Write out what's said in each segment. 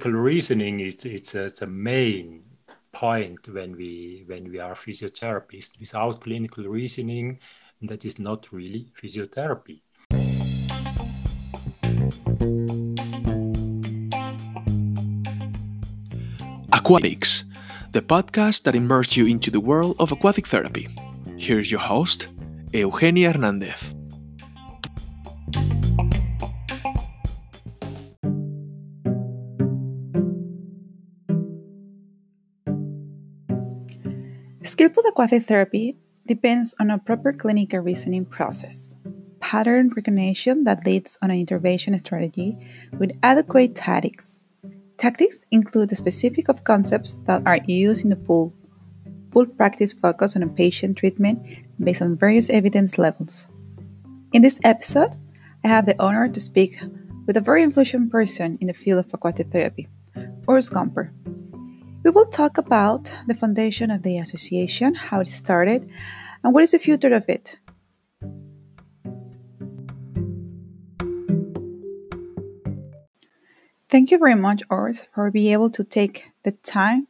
clinical reasoning is it's, uh, it's a main point when we when we are physiotherapists. Without clinical reasoning, that is not really physiotherapy. Aquatics, the podcast that immerses you into the world of aquatic therapy. Here's your host, Eugenia Hernandez. Skillful aquatic therapy depends on a proper clinical reasoning process, pattern recognition that leads on an intervention strategy with adequate tactics. Tactics include the specific of concepts that are used in the pool. Pool practice focus on a patient treatment based on various evidence levels. In this episode, I have the honor to speak with a very influential person in the field of aquatic therapy, Urs Gamper. We will talk about the foundation of the association, how it started, and what is the future of it. Thank you very much, Urs, for being able to take the time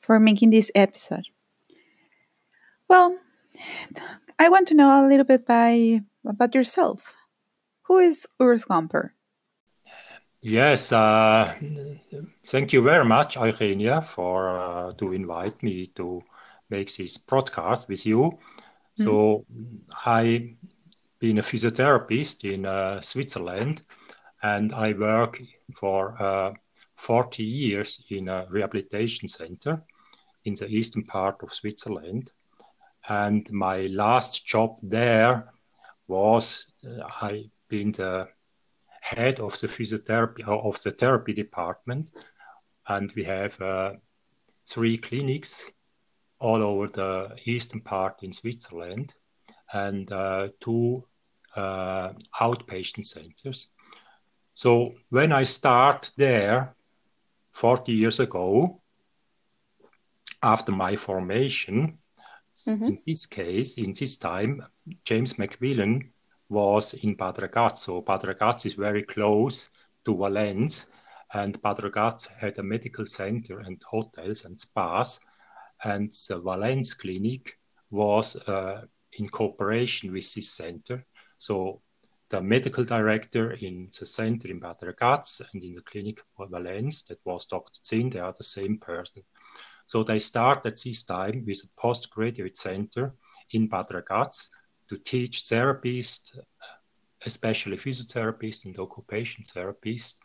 for making this episode. Well, I want to know a little bit by, about yourself. Who is Urs Gamper? Yes, uh, thank you very much, Eugenia, for uh, to invite me to make this podcast with you. Mm-hmm. So I been a physiotherapist in uh, Switzerland, and I work for uh, 40 years in a rehabilitation center in the eastern part of Switzerland. And my last job there was uh, I been the head of the physiotherapy of the therapy department, and we have uh, three clinics all over the eastern part in Switzerland, and uh, two uh, outpatient centers. So when I start there, 40 years ago, after my formation, mm-hmm. in this case, in this time, James McMillan was in Bad Ragaz. Bad is very close to Valens, and Bad had a medical center and hotels and spas, and the Valens clinic was uh, in cooperation with this center. So the medical director in the center in Bad and in the clinic for Valens, that was Dr. Zinn, they are the same person. So they start at this time with a postgraduate center in Bad to teach therapists, especially physiotherapists and occupation therapists,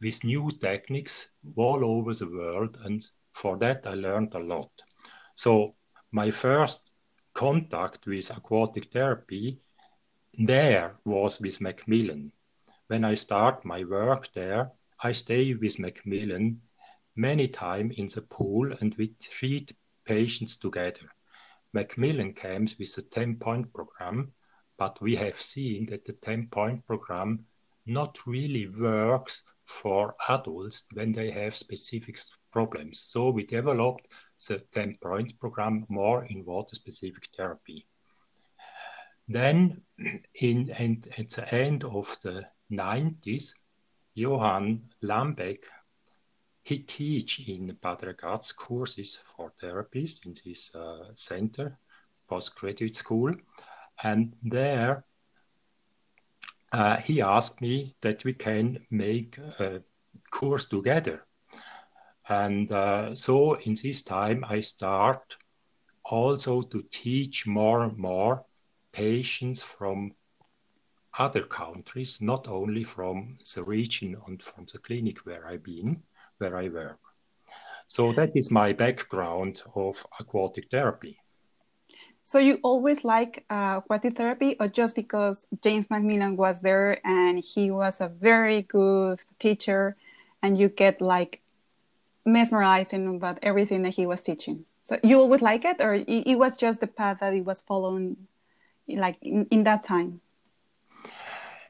with new techniques all over the world. And for that, I learned a lot. So, my first contact with aquatic therapy there was with McMillan. When I start my work there, I stay with McMillan many times in the pool and we treat patients together. McMillan comes with a 10 point program, but we have seen that the 10 point program not really works for adults when they have specific problems. So we developed the 10 point program more in water specific therapy. Then, in, and at the end of the 90s, Johan Lambeck he teach in Bad Ragaz courses for therapists in this uh, center, postgraduate school. And there uh, he asked me that we can make a course together. And uh, so in this time, I start also to teach more and more patients from other countries, not only from the region and from the clinic where I've been where I work. So that is my background of aquatic therapy. So you always like uh, aquatic therapy, or just because James McMillan was there and he was a very good teacher, and you get like mesmerizing about everything that he was teaching? So you always like it, or it, was just the path that he was following, like in, in that time?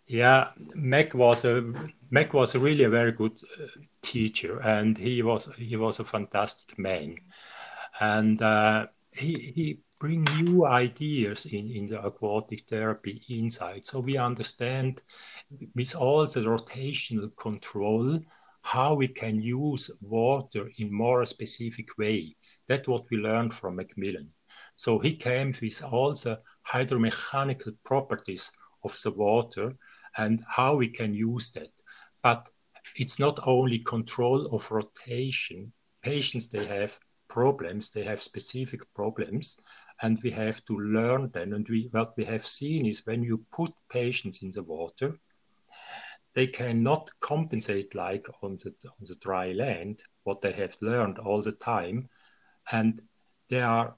Yeah, Mac was a Mac was really a very good uh, teacher, and he was he was a fantastic man, and uh, he he bring new ideas in in the aquatic therapy inside. So we understand with all the rotational control how we can use water in more specific way. That's what we learned from McMillan. So he came with all the hydromechanical properties of the water and how we can use that. But it's not only control of rotation. Patients, they have problems, they have specific problems, and we have to learn them. And we, what we have seen is when you put patients in the water, they cannot compensate like on the, on the dry land what they have learned all the time. And they are,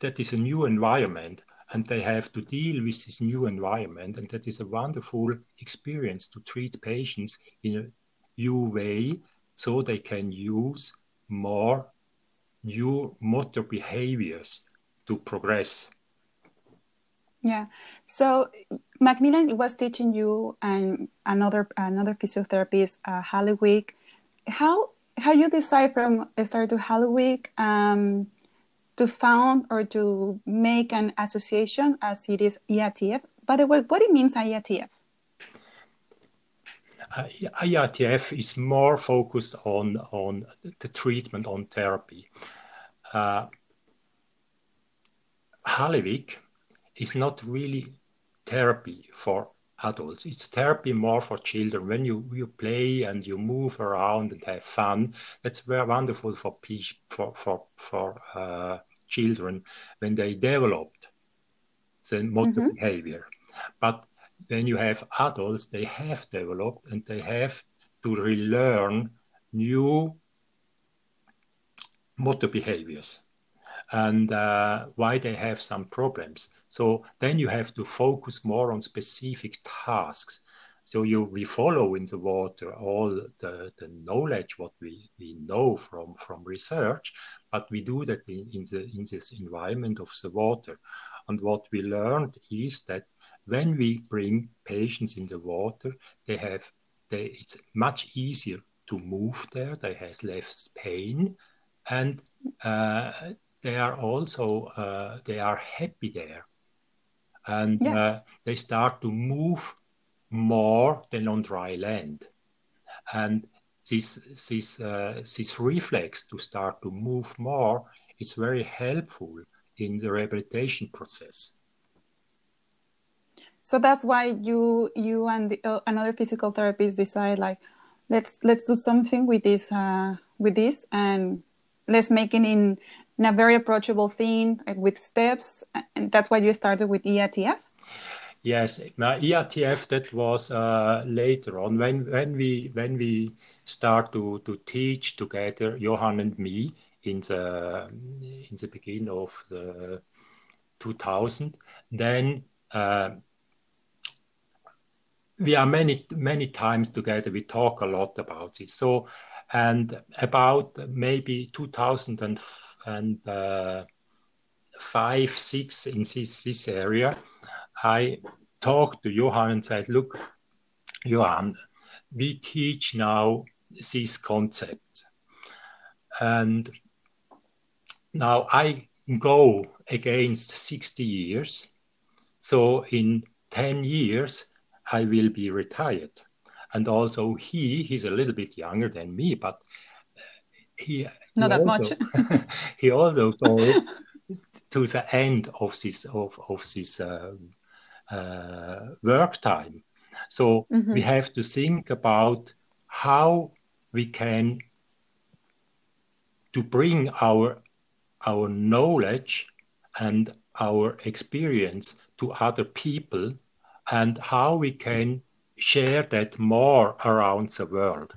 that is a new environment and they have to deal with this new environment. And that is a wonderful experience to treat patients in a new way so they can use more new motor behaviors to progress. Yeah. So McMillan was teaching you and another another physiotherapist, uh, Halliwick. How how you decide from start to Halliwick um, to found or to make an association as it is IATF? By the way, what it means IATF? Uh, IATF is more focused on on the treatment on therapy. Uh, is not really therapy for adults. It's therapy more for children. When you, you play and you move around and have fun, that's very wonderful for for for for uh, children when they developed the motor mm-hmm. behavior. But when you have adults, they have developed and they have to relearn new motor behaviors and uh, why they have some problems. So then you have to focus more on specific tasks. So you we follow in the water all the, the knowledge what we, we know from, from research, but we do that in, in the in this environment of the water. And what we learned is that when we bring patients in the water, they have they, it's much easier to move there. They have less pain, and uh, they are also uh, they are happy there, and yeah. uh, they start to move more than on dry land, and this this uh, this reflex to start to move more is very helpful in the rehabilitation process. So that's why you you and the, uh, another physical therapist decide like let's let's do something with this uh, with this and let's make it in in a very approachable thing with steps. And that's why you started with IATF? Yes, now IATF that was uh, later on when when we when we start to to teach together, Johan and me in the in the beginning of the 2000. Then uh, we are many many times together. We talk a lot about this. So and about maybe 2004 and uh, five, six in this, this area, I talked to Johan and said, look, Johan, we teach now this concept. And now I go against 60 years. So in 10 years, I will be retired. And also he, he's a little bit younger than me, but he not that also, much. he also goes to the end of this of of this uh, work time. So mm-hmm. we have to think about how we can to bring our our knowledge and our experience to other people and how we can share that more around the world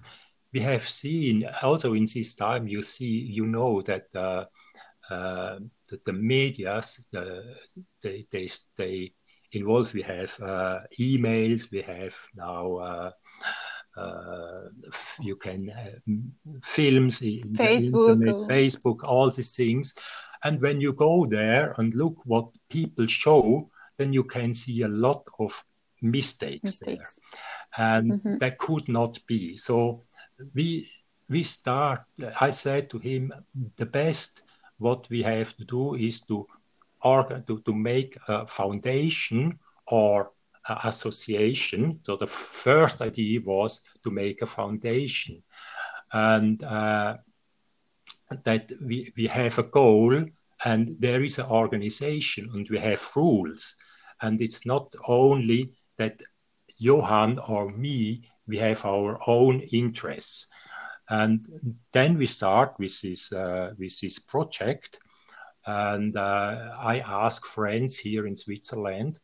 we have seen also in this time, you see, you know that uh, uh, the, the medias, the, they, they, they involve, we have uh, emails, we have now uh, uh, you can uh, films, Facebook, internet, Facebook, all these things. And when you go there and look what people show, then you can see a lot of mistakes, mistakes. there. And mm-hmm. that could not be. So we we start. I said to him, the best what we have to do is to organ to, to make a foundation or association. So the first idea was to make a foundation, and uh, that we, we have a goal and there is an organization and we have rules. And it's not only that Johan or me, we have our own interests. And then we start with this, uh, with this project. And uh, I ask friends here in Switzerland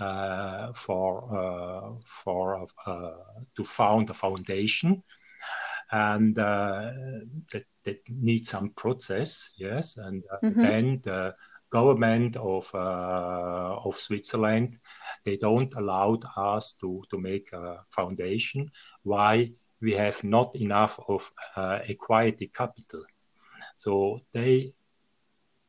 uh, for, uh, for uh, to found a foundation and uh, that, that needs some process, yes. And uh, mm-hmm. then the government of uh, of Switzerland they don't allow us to to make a foundation. Why? We have not enough of uh, equity capital, so they.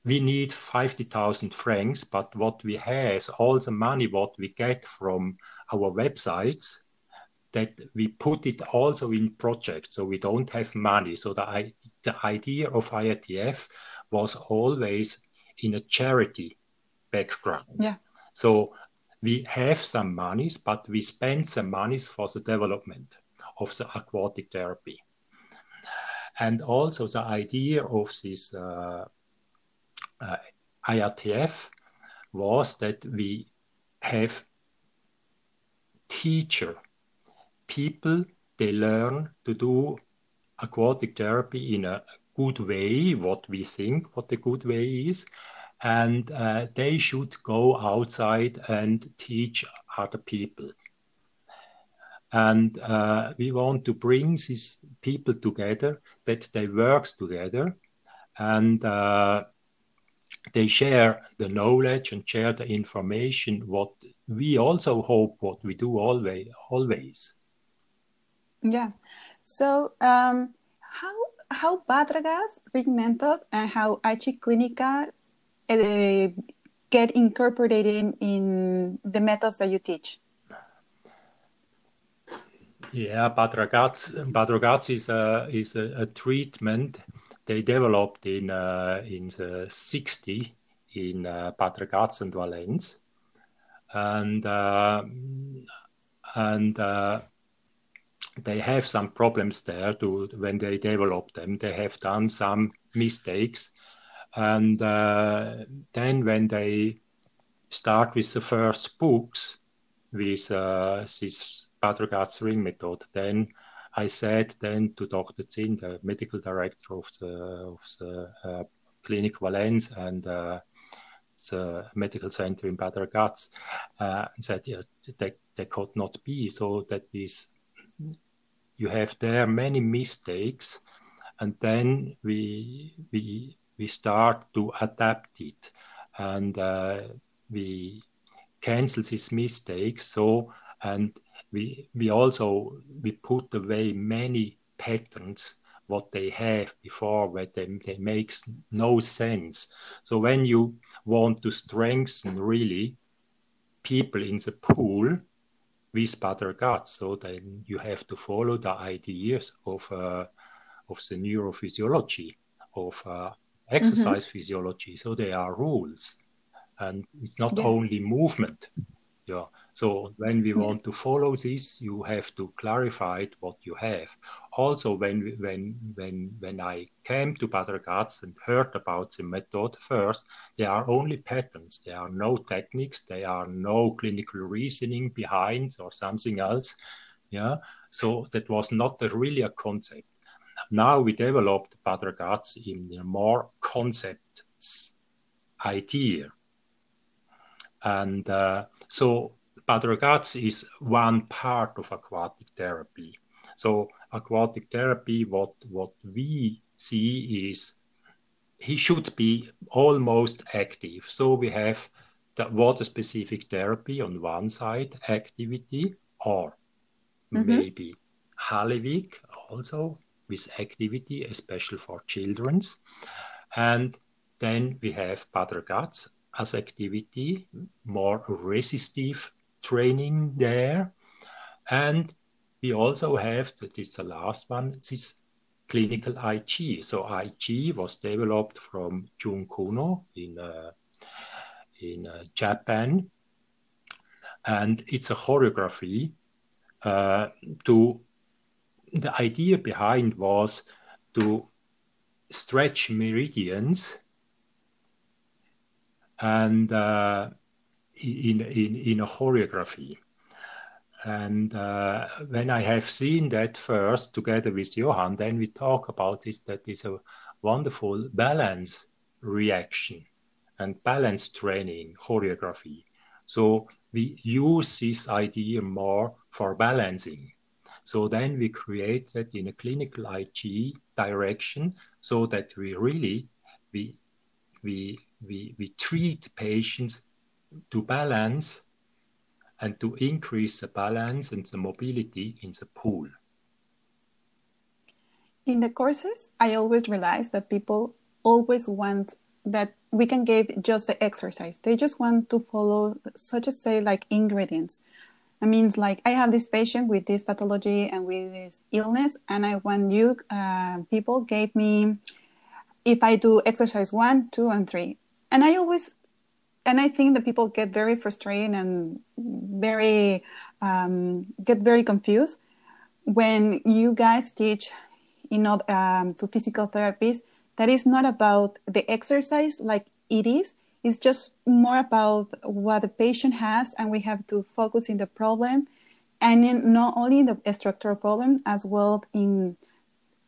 We need 50,000 francs, but what we have, all the money what we get from our websites, that we put it also in projects, so we don't have money. So the, the idea of IATF was always in a charity background. Yeah. So we have some monies, but we spend some monies for the development of the aquatic therapy. And also the idea of this uh, uh, IATF was that we have teacher people they learn to do aquatic therapy in a good way, what we think what the good way is, and uh, they should go outside and teach other people. And uh, we want to bring these people together, that they work together, and uh, they share the knowledge and share the information. What we also hope, what we do always, always yeah. So, um, how how Badragas rig method and how Ai Chi Clinica uh, get incorporated in the methods that you teach? Yeah, Bad Ragaz is a is a, a, treatment they developed in uh, in the 60 in uh, Bad and Valens, and uh, and uh, they have some problems there to when they develop them. They have done some mistakes, and uh, then when they start with the first books with uh, this Bad Ragaz ring method, then I said then to Dr. Zinn, the medical director of the of the uh, Clinic Valens and uh, the medical center in Bad Ragaz, uh, said yeah, they, they could not be. So that is you have there many mistakes and then we we we start to adapt it and uh, we cancel these mistakes so and we we also we put away many patterns what they have before where they, they makes no sense so when you want to strengthen really people in the pool with Bad Ragaz. So then you have to follow the ideas of uh, of the neurophysiology of uh, exercise mm-hmm. physiology. So there are rules, and it's not yes. only movement. Yeah. So when we want to follow this, you have to clarify it, what you have. Also, when when when when I came to Bad Ragaz and heard about the method first, there are only patterns. There are no techniques. There are no clinical reasoning behind or something else. Yeah. So that was not a, really a concept. Now we developed Bad Ragaz in a more concept idea and uh, so Bad Ragaz is one part of aquatic therapy. So aquatic therapy, what what we see is he should be almost active. So we have the water specific therapy on one side, activity, or mm-hmm. maybe Halliwick also with activity, especially for children's. And then we have Bad Ragaz as activity, more resistive training there. And we also have, that is the last one, this clinical Ai Chi. So Ai Chi was developed from Jun Konno in, uh, in uh, Japan. And it's a choreography uh, to the idea behind was to stretch meridians and uh, in, in, in a choreography. And uh, when I have seen that first together with Johan, then we talk about this that is a wonderful balance reaction and balance training choreography. So we use this idea more for balancing. So then we create that in a clinical Ai Chi direction so that we really we we we, we treat patients to balance and to increase the balance and the mobility in the pool. In the courses, I always realize that people always want that we can give just the exercise. They just want to follow, such as say, like ingredients. I means like I have this patient with this pathology and with this illness, and I want you uh, people gave me if I do exercise one, two, and three, and I always and I think that people get very frustrated and very um, get very confused when you guys teach, you know, um, to physical therapists that is not about the exercise like it is. It's just more about what the patient has, and we have to focus in the problem, and in not only the structural problem as well in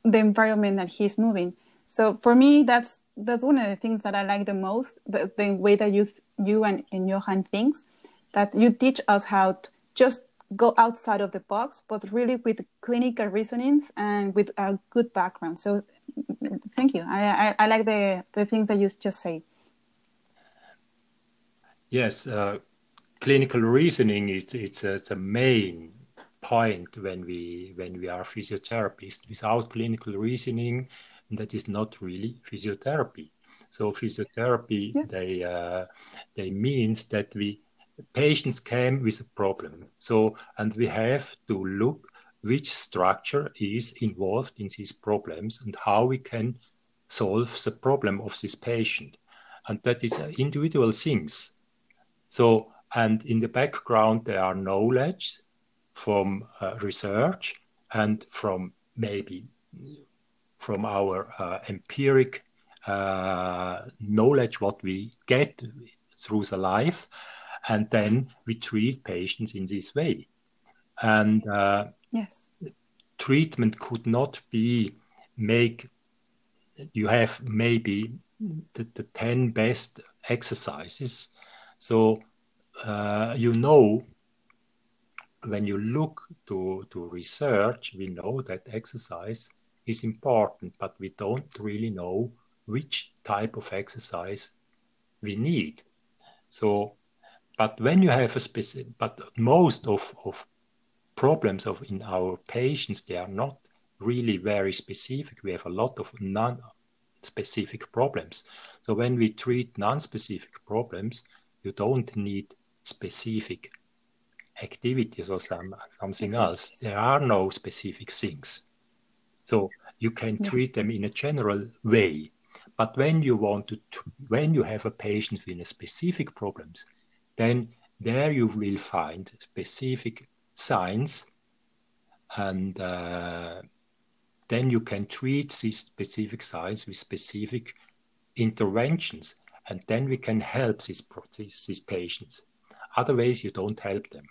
the environment that he's moving. So for me, that's that's one of the things that I like the most. The, the way that you you and, and Johan thinks that you teach us how to just go outside of the box, but really with clinical reasonings and with a good background. So thank you. I, I, I like the, the things that you just said. Yes, uh, clinical reasoning is it's a, it's a main point when we when we are physiotherapists. Without clinical reasoning, that is not really physiotherapy. So physiotherapy, yeah. they uh, they means that we patients came with a problem. So and we have to look which structure is involved in these problems and how we can solve the problem of this patient. And that is individual things. So and in the background there are knowledge from uh, research and from maybe from our uh, empiric uh, knowledge what we get through the life, and then we treat patients in this way. And uh, yes, treatment could not be make. You have maybe the, the ten best exercises, so uh, you know when you look to, to research, we know that exercise is important, but we don't really know which type of exercise we need. So, but when you have a specific, but most of, of problems of in our patients, they are not really very specific. We have a lot of non-specific problems. So when we treat non-specific problems, you don't need specific activities or some something else. There are no specific things. So you can yeah. treat them in a general way. But when you want to, when you have a patient with a specific problems, then there you will find specific signs, and uh, then you can treat these specific signs with specific interventions, and then we can help these, these, these patients. Otherwise, you don't help them.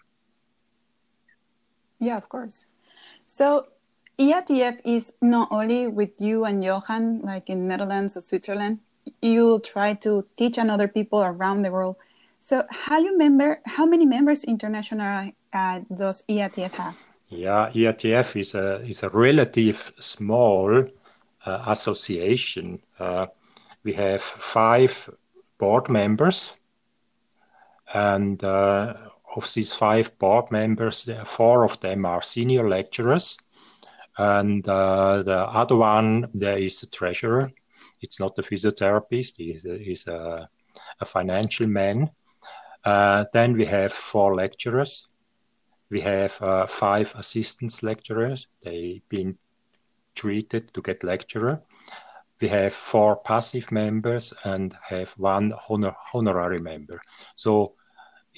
Yeah, of course. So IATF is not only with you and Johan, like in Netherlands or Switzerland. You try to teach another people around the world. So, how you member? How many members international uh, does IATF have? Yeah, IATF is a is a relative small uh, association. Uh, we have five board members, and uh, of these five board members, four of them are senior lecturers and uh, the other one, there is the treasurer. It's not a physiotherapist, he's a, a, a financial man. Uh, then we have four lecturers. We have uh, five assistants lecturers. They've been treated to get lecturer. We have four passive members and have one honor, honorary member. So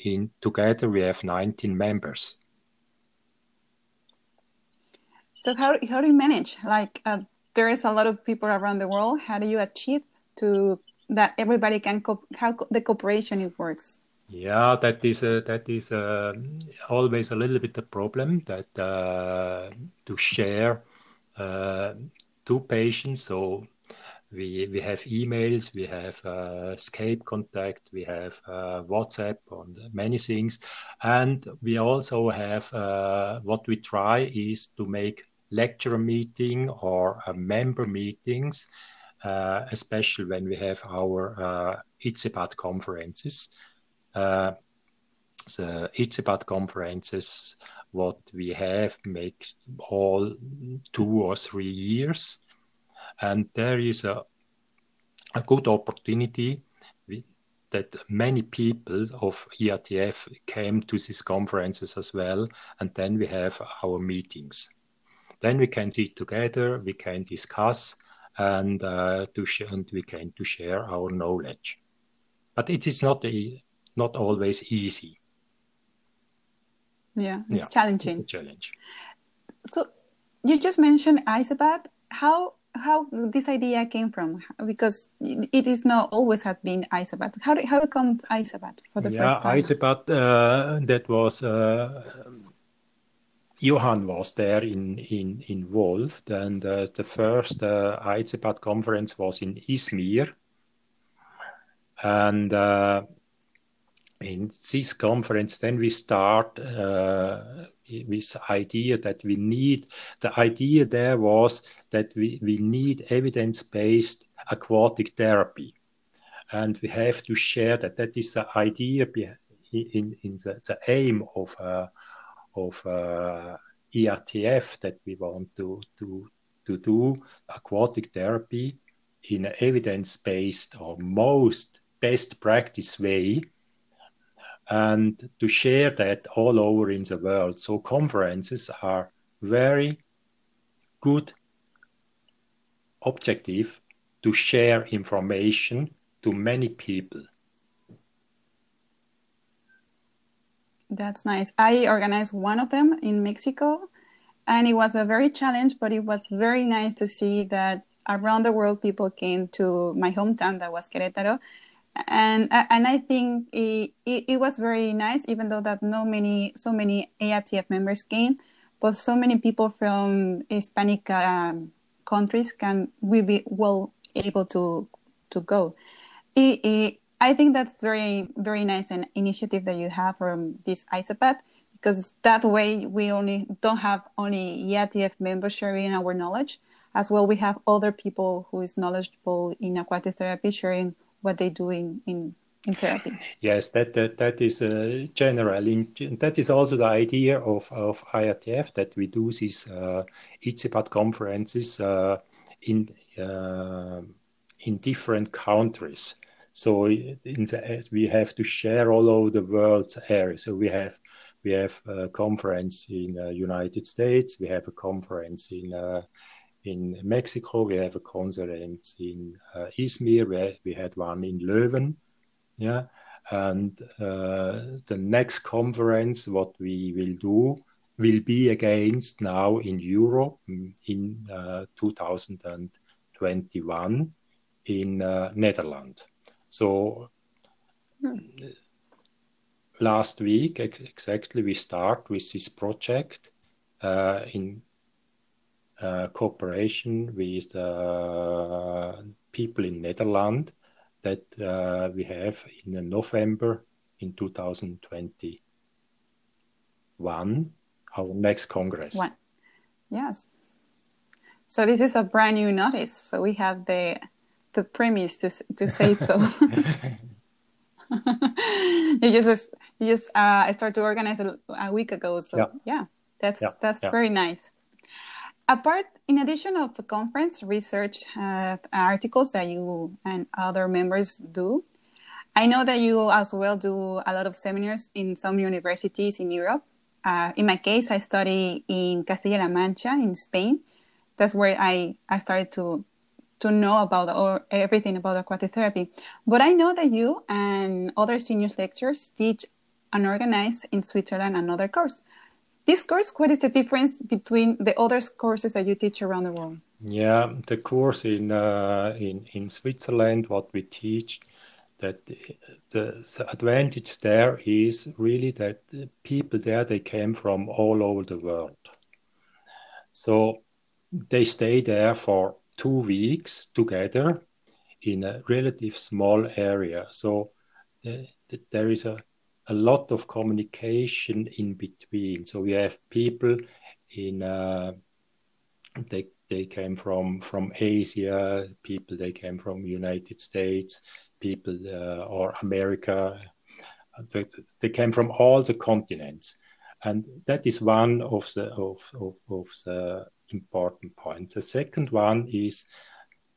in together we have 19 members. So how how do you manage? Like uh, there is a lot of people around the world. How do you achieve to that everybody can co- how co- the cooperation it works? Yeah, that is that is a, always a little bit a problem that uh, to share uh, two patients. So we we have emails, we have uh, Skype contact, we have uh, WhatsApp on many things, and we also have uh, what we try is to make lecture meeting or member meetings, uh, especially when we have our uh, ICEPAD conferences. Uh, the ICEPAD conferences, what we have, makes all two or three years and there is a, a good opportunity that many people of IATF came to these conferences as well, and then we have our meetings. Then we can sit together, we can discuss, and uh, and we can to share our knowledge. But it is not a, not always easy. Yeah, it's yeah, challenging. It's a challenge. So you just mentioned ICEPAD. How how this idea came from because it is not always had been ICEPAD. How how comes ICEPAD for the yeah, first time? ICEPAD uh, that was uh, Johan was there in, in involved, and uh, the first uh, conference was in Izmir, and uh, in this conference, then we start uh, with idea that we need the idea there was that we, we need evidence-based aquatic therapy. And we have to share that. That is the idea in, in the, the aim of uh, of uh, IATF that we want to to to do aquatic therapy in an evidence-based or most best practice way and to share that all over in the world. So conferences are very good objective to share information to many people. That's nice. I organized one of them in Mexico and it was a very challenge, but it was very nice to see that around the world people came to my hometown that was Querétaro and and I think it, it, it, was very nice, even though that no many so many IATF members came, but so many people from Hispanic um, countries can we be well able to to go. It, I think that's very very nice an initiative that you have from this ICEPAD because that way we only don't have only IATF members sharing our knowledge as well we have other people who is knowledgeable in aquatic therapy sharing what they do in, in, in therapy. Yes, that that, that is uh, general. In, that is also the idea of, of IATF that we do these uh, conferences uh, in uh, in different countries. So the, we have to share all over the world area. So we have we have a conference in the United States. We have a conference in uh, in Mexico. We have a conference in uh, Izmir. We, we had one in Leuven. Yeah. And uh, the next conference, what we will do, will be against now in Europe in uh, 2021 in uh, Netherlands. So hmm. last week ex exactly we start with this project uh, in uh, cooperation with uh, people in Netherlands that uh, we have in November in 2021, our next Congress. One. Yes. So this is a brand new notice. So we have the the premise to to say it so. you just you just uh, started to organize a, a, week ago. So yeah, yeah that's yeah. that's yeah. very nice apart in addition of the conference research uh, articles that you and other members do i know that you as well do a lot of seminars in some universities in europe uh, in my case i study in castilla-la mancha in spain that's where i, I started to to know about or everything about aquatic therapy. But i know that you and other seniors lecturers teach and organize in switzerland another course. This course, what is the difference between the other courses that you teach around the world? Yeah, the course in uh, in in Switzerland, what we teach, that the, the advantage there is really that the people there they came from all over the world, so they stay there for two weeks together in a relative small area. So the, the, there is a a lot of communication in between. So we have people in uh, they they came from from Asia, people they came from United States, people uh, or America. They, they came from all the continents, and that is one of the of, of, of the important points. The second one is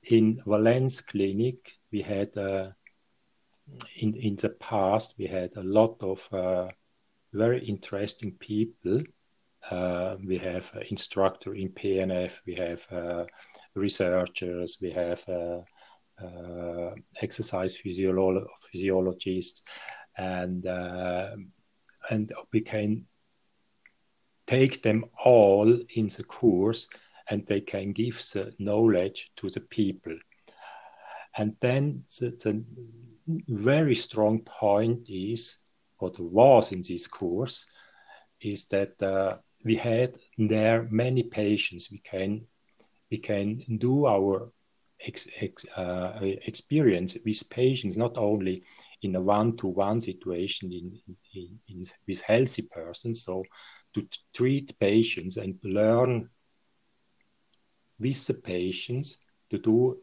in Valens Clinic we had. Uh, in in the past we had a lot of uh, very interesting people. Uh, we have uh, instructor in PNF, we have uh, researchers, we have uh, exercise physiolo- physiologists, and and we can take them all in the course, and they can give the knowledge to the people. And then the, the very strong point is, what was in this course, is that uh, we had there many patients. We can we can do our ex, ex, uh, experience with patients not only in a one-to-one situation in, in, in, with healthy persons, so to treat patients and learn with the patients to do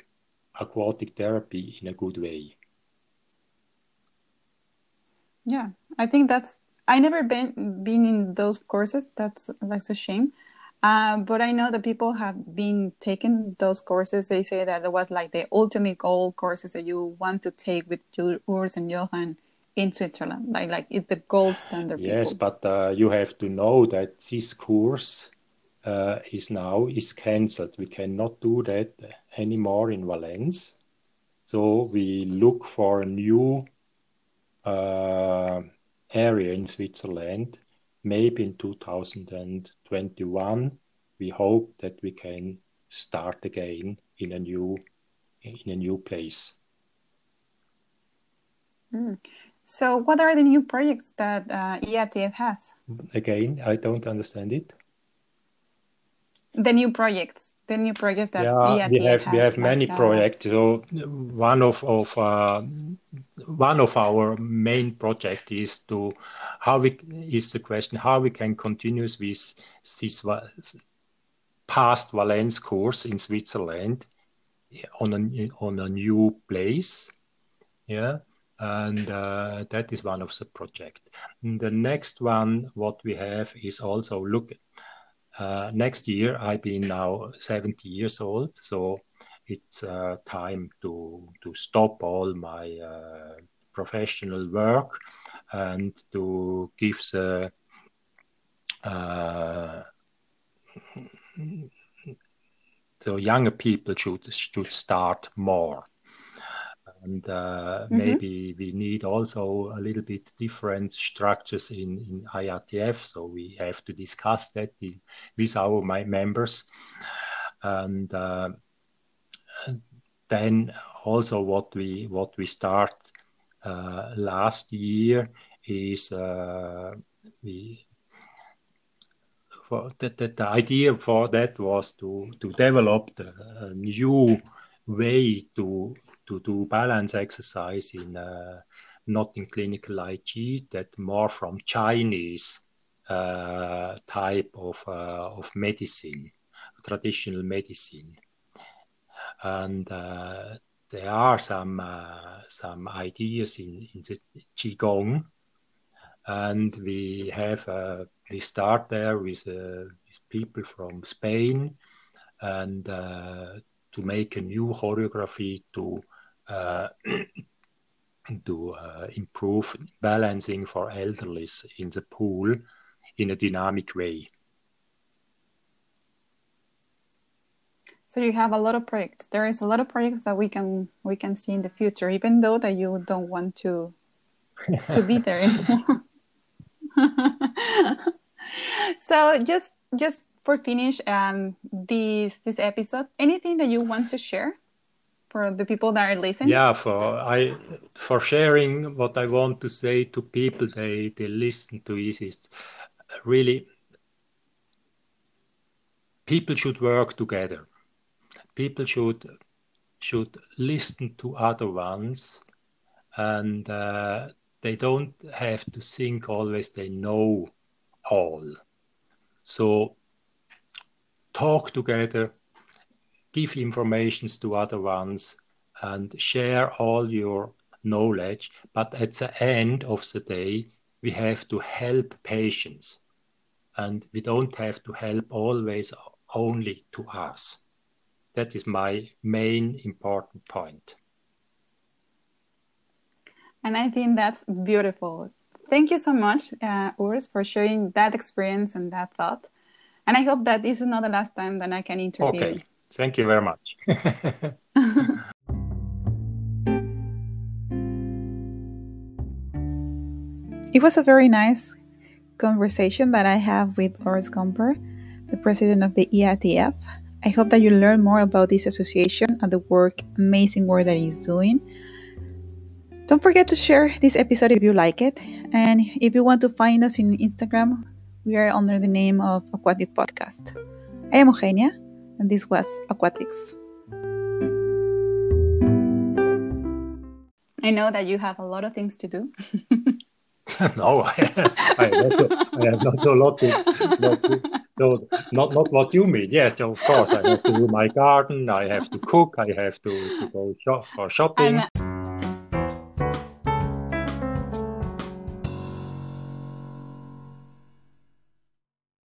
aquatic therapy in a good way. Yeah, I think that's. I never been been in those courses. That's that's a shame. Uh, but I know that people have been taking those courses. They say that it was like the ultimate goal courses that you want to take with Urs and Johan in Switzerland. Like like it's the gold standard. Yes, people. but uh, you have to know that this course uh, is now is cancelled. We cannot do that anymore in Valens. So we look for a new uh, area in Switzerland. Maybe in 2021, we hope that we can start again in a new in a new place. Mm. So, what are the new projects that uh, IATF has? Again, I don't understand it. The new projects the new projects that yeah, we have we have many projects. So one of of uh, one of our main project is to how we is the question how we can continue with this past Valens course in Switzerland on a on a new place. Yeah. And uh, that is one of the project. And the next one, what we have is also look next year, I've been now 70 years old, so it's uh, time to to stop all my uh, professional work and to give the uh, the younger people should should start more and uh, mm-hmm. maybe we need also a little bit different structures in, in IATF. So we have to discuss that in, with our my members. And uh, then also what we what we start uh, last year is uh, we for that, that the idea for that was to to develop the, a new way to to do balance exercise in uh, not in clinical Ai Chi, that more from Chinese uh, type of uh, of medicine, traditional medicine, and uh, there are some uh, some ideas in in the qigong, and we have we start there with, with people from Spain. And to make a new choreography to uh, to uh, improve balancing for elderly in the pool in a dynamic way. So you have a lot of projects. There is a lot of projects that we can we can see in the future, even though that you don't want to to be there anymore. so just just for finish um, this this episode, anything that you want to share for the people that are listening? Yeah, for I for sharing what I want to say to people they they listen to is, is really people should work together. People should should listen to other ones, and uh, they don't have to think always they know all. So talk together, give informations to other ones, and share all your knowledge. But at the end of the day, we have to help patients, and we don't have to help always only to us. That is my main important point. And I think that's beautiful. Thank you so much, uh, Urs, for sharing that experience and that thought. And I hope that this is not the last time that I can interview okay. Thank you very much. it was a very nice conversation that I have with Urs Gamper, the president of the IATF. I hope that you learn more about this association and the work, amazing work that he's doing. Don't forget to share this episode if you like it. And if you want to find us in Instagram, we are under the name of Aquatic Podcast. I am Eugenia, and this was Aquatics. I know that you have a lot of things to do. no, I, I, I have not so lot to, lot to, so not not what you mean. Yes, of course, I have to do my garden. I have to cook. I have to, to go shop for shopping.